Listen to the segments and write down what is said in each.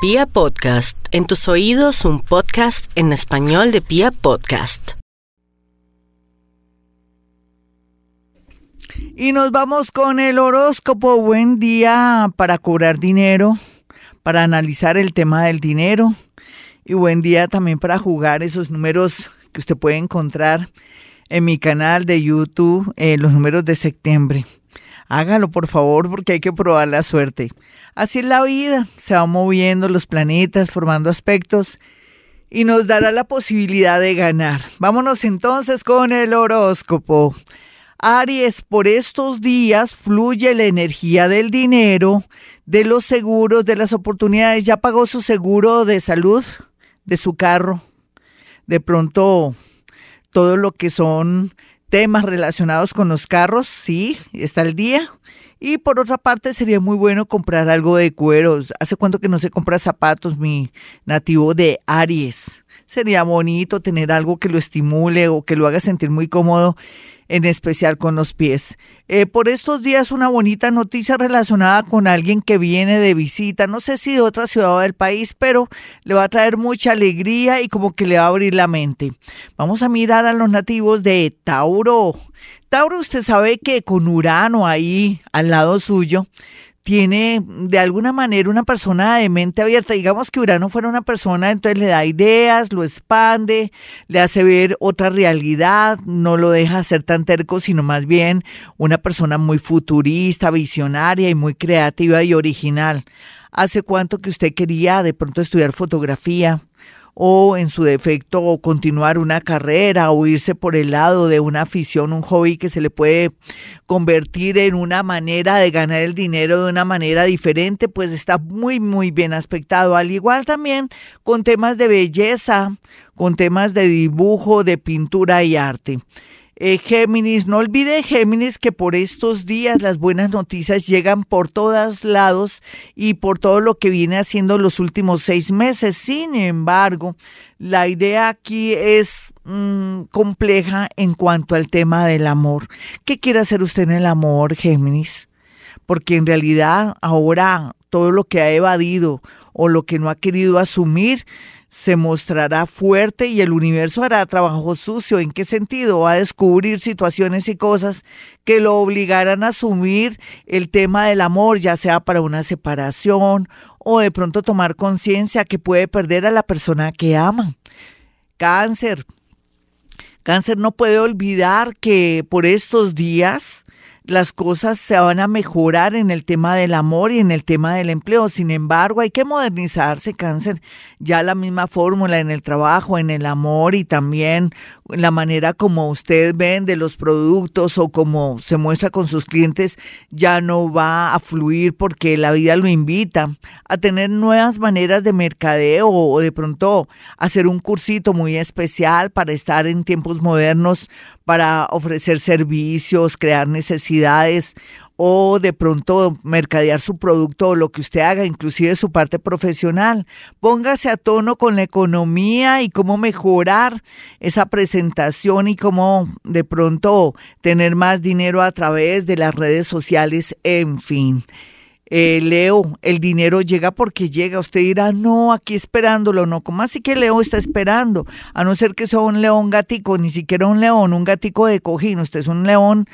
Pia Podcast, en tus oídos un podcast en español de Pia Podcast. Y nos vamos con el horóscopo. Buen día para cobrar dinero, para analizar el tema del dinero y buen día también para jugar esos números que usted puede encontrar en mi canal de YouTube, eh, los números de septiembre. Hágalo por favor porque hay que probar la suerte. Así es la vida, se van moviendo los planetas, formando aspectos y nos dará la posibilidad de ganar. Vámonos entonces con el horóscopo. Aries, por estos días fluye la energía del dinero, de los seguros, de las oportunidades. ¿Ya pagó su seguro de salud, de su carro? De pronto, todo lo que son temas relacionados con los carros, sí, está el día. Y por otra parte, sería muy bueno comprar algo de cuero. ¿Hace cuánto que no se compra zapatos, mi nativo de Aries? Sería bonito tener algo que lo estimule o que lo haga sentir muy cómodo en especial con los pies. Eh, por estos días una bonita noticia relacionada con alguien que viene de visita, no sé si de otra ciudad del país, pero le va a traer mucha alegría y como que le va a abrir la mente. Vamos a mirar a los nativos de Tauro. Tauro, usted sabe que con Urano ahí al lado suyo, tiene de alguna manera una persona de mente abierta. Digamos que Urano fuera una persona, entonces le da ideas, lo expande, le hace ver otra realidad, no lo deja ser tan terco, sino más bien una persona muy futurista, visionaria y muy creativa y original. ¿Hace cuánto que usted quería de pronto estudiar fotografía? O en su defecto continuar una carrera o irse por el lado de una afición, un hobby que se le puede convertir en una manera de ganar el dinero de una manera diferente, pues está muy, muy bien aspectado. Al igual también con temas de belleza, con temas de dibujo, de pintura y arte. Eh, Géminis, no olvide Géminis que por estos días las buenas noticias llegan por todos lados y por todo lo que viene haciendo los últimos seis meses. Sin embargo, la idea aquí es mm, compleja en cuanto al tema del amor. ¿Qué quiere hacer usted en el amor, Géminis? Porque en realidad ahora todo lo que ha evadido o lo que no ha querido asumir, se mostrará fuerte y el universo hará trabajo sucio. ¿En qué sentido? Va a descubrir situaciones y cosas que lo obligarán a asumir el tema del amor, ya sea para una separación o de pronto tomar conciencia que puede perder a la persona que ama. Cáncer. Cáncer no puede olvidar que por estos días las cosas se van a mejorar en el tema del amor y en el tema del empleo. Sin embargo, hay que modernizarse, cáncer. Ya la misma fórmula en el trabajo, en el amor y también la manera como usted vende los productos o como se muestra con sus clientes ya no va a fluir porque la vida lo invita a tener nuevas maneras de mercadeo o de pronto hacer un cursito muy especial para estar en tiempos modernos para ofrecer servicios, crear necesidades o de pronto mercadear su producto o lo que usted haga, inclusive su parte profesional. Póngase a tono con la economía y cómo mejorar esa presentación y cómo de pronto tener más dinero a través de las redes sociales, en fin. Eh, Leo, el dinero llega porque llega. Usted dirá, no, aquí esperándolo, no. ¿Cómo así que Leo está esperando? A no ser que sea un león gatico, ni siquiera un león, un gatico de cojín. Usted es un león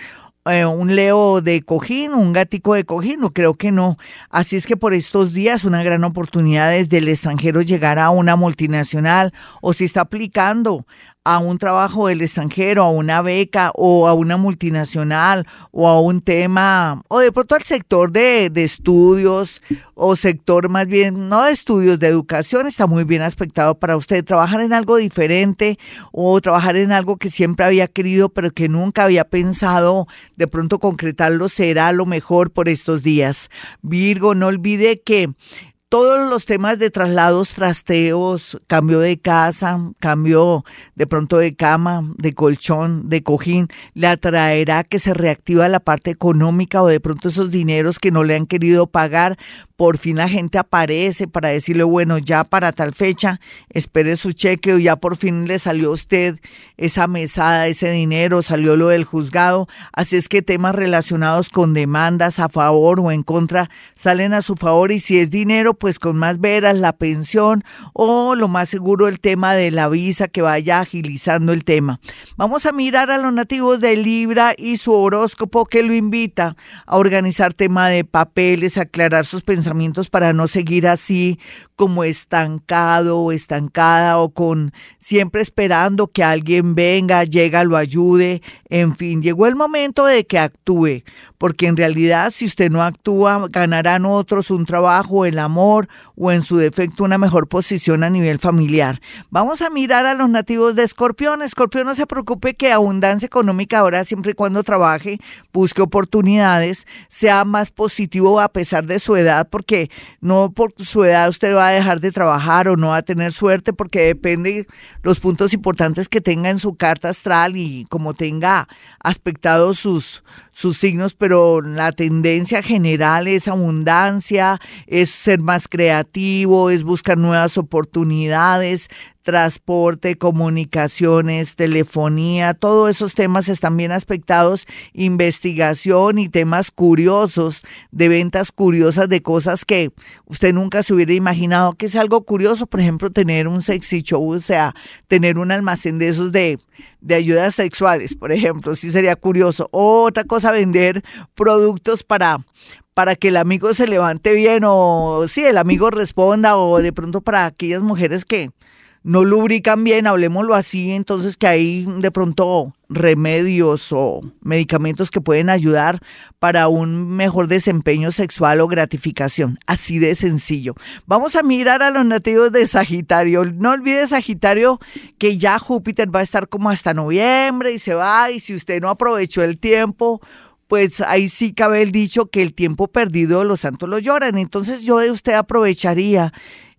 eh, un leo de cojín, un gatico de cojín, no creo que no. Así es que por estos días una gran oportunidad desde el extranjero llegar a una multinacional o si está aplicando a un trabajo del extranjero, a una beca o a una multinacional o a un tema, o de pronto al sector de, de, estudios o sector más bien, no de estudios, de educación, está muy bien aspectado para usted. Trabajar en algo diferente o trabajar en algo que siempre había querido pero que nunca había pensado de pronto concretarlo será lo mejor por estos días. Virgo, no olvide que todos los temas de traslados, trasteos, cambio de casa, cambio de pronto de cama, de colchón, de cojín, le atraerá que se reactiva la parte económica o de pronto esos dineros que no le han querido pagar por fin la gente aparece para decirle, bueno, ya para tal fecha, espere su cheque o ya por fin le salió a usted esa mesada, ese dinero, salió lo del juzgado. Así es que temas relacionados con demandas a favor o en contra salen a su favor y si es dinero, pues con más veras la pensión o lo más seguro el tema de la visa que vaya agilizando el tema. Vamos a mirar a los nativos de Libra y su horóscopo que lo invita a organizar tema de papeles, aclarar sus pensamientos para no seguir así como estancado o estancada o con siempre esperando que alguien venga, llega, lo ayude. En fin, llegó el momento de que actúe, porque en realidad si usted no actúa, ganarán otros un trabajo, el amor o en su defecto una mejor posición a nivel familiar. Vamos a mirar a los nativos de Escorpión. Escorpión no se preocupe que abundancia económica ahora siempre y cuando trabaje, busque oportunidades, sea más positivo a pesar de su edad, porque no por su edad usted va a dejar de trabajar o no va a tener suerte porque depende los puntos importantes que tenga en su carta astral y como tenga aspectados sus, sus signos, pero la tendencia general es abundancia, es ser más creativo, es buscar nuevas oportunidades, transporte, comunicaciones, telefonía, todos esos temas están bien aspectados, investigación y temas curiosos, de ventas curiosas de cosas que usted nunca se hubiera imaginado, que es algo curioso, por ejemplo, tener un sexy show, o sea, tener un almacén de esos de, de ayudas sexuales, por ejemplo, sí sería curioso. Otra cosa, vender productos para para que el amigo se levante bien o si sí, el amigo responda o de pronto para aquellas mujeres que no lubrican bien, hablemoslo así, entonces que hay de pronto remedios o medicamentos que pueden ayudar para un mejor desempeño sexual o gratificación. Así de sencillo. Vamos a mirar a los nativos de Sagitario. No olvide Sagitario que ya Júpiter va a estar como hasta noviembre y se va y si usted no aprovechó el tiempo, pues ahí sí cabe el dicho que el tiempo perdido los santos lo lloran. Entonces yo de usted aprovecharía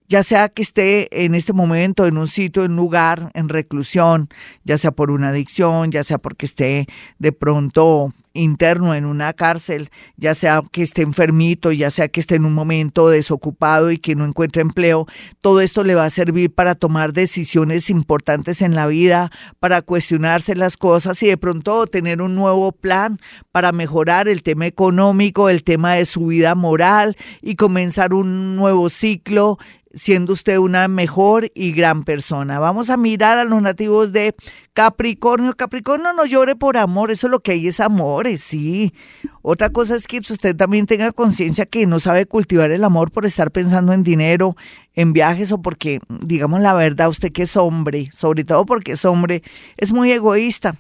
ya sea que esté en este momento en un sitio, en un lugar, en reclusión, ya sea por una adicción, ya sea porque esté de pronto interno en una cárcel, ya sea que esté enfermito, ya sea que esté en un momento desocupado y que no encuentre empleo, todo esto le va a servir para tomar decisiones importantes en la vida, para cuestionarse las cosas y de pronto tener un nuevo plan para mejorar el tema económico, el tema de su vida moral y comenzar un nuevo ciclo siendo usted una mejor y gran persona. Vamos a mirar a los nativos de Capricornio. Capricornio no llore por amor, eso es lo que hay es amores, sí. Otra cosa es que usted también tenga conciencia que no sabe cultivar el amor por estar pensando en dinero, en viajes o porque, digamos la verdad, usted que es hombre, sobre todo porque es hombre, es muy egoísta.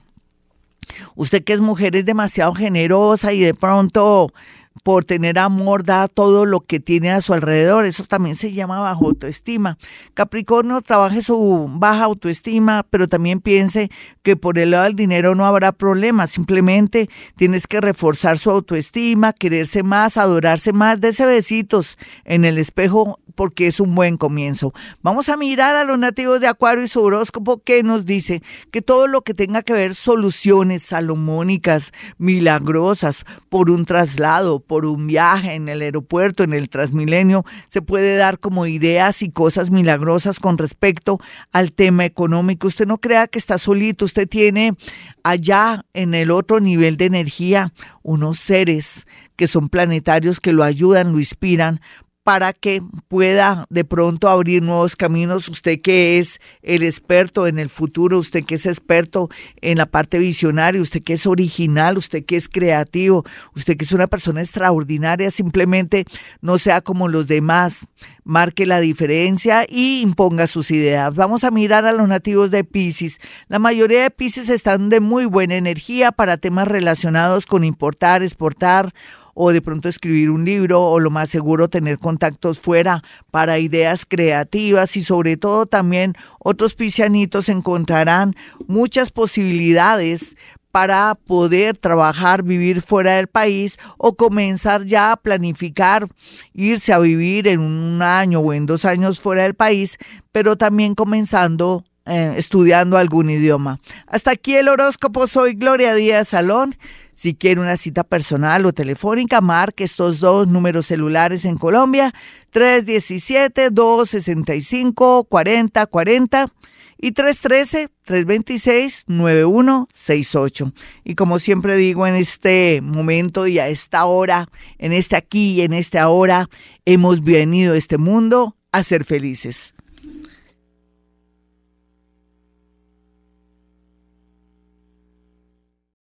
Usted que es mujer es demasiado generosa y de pronto por tener amor da todo lo que tiene a su alrededor. Eso también se llama bajo autoestima. Capricornio trabaje su baja autoestima, pero también piense que por el lado del dinero no habrá problema. Simplemente tienes que reforzar su autoestima, quererse más, adorarse más, ese besitos en el espejo porque es un buen comienzo. Vamos a mirar a los nativos de Acuario y su horóscopo que nos dice que todo lo que tenga que ver soluciones salomónicas, milagrosas, por un traslado, por un viaje en el aeropuerto, en el Transmilenio, se puede dar como ideas y cosas milagrosas con respecto al tema económico. Usted no crea que está solito, usted tiene allá en el otro nivel de energía unos seres que son planetarios que lo ayudan, lo inspiran para que pueda de pronto abrir nuevos caminos. Usted que es el experto en el futuro, usted que es experto en la parte visionaria, usted que es original, usted que es creativo, usted que es una persona extraordinaria, simplemente no sea como los demás, marque la diferencia y imponga sus ideas. Vamos a mirar a los nativos de Pisces. La mayoría de Pisces están de muy buena energía para temas relacionados con importar, exportar o de pronto escribir un libro o lo más seguro tener contactos fuera para ideas creativas y sobre todo también otros piscianitos encontrarán muchas posibilidades para poder trabajar, vivir fuera del país o comenzar ya a planificar irse a vivir en un año o en dos años fuera del país, pero también comenzando eh, estudiando algún idioma. Hasta aquí el horóscopo. Soy Gloria Díaz Salón. Si quiere una cita personal o telefónica, marque estos dos números celulares en Colombia, 317-265-4040 y 313-326-9168. Y como siempre digo en este momento y a esta hora, en este aquí y en este ahora, hemos venido a este mundo a ser felices.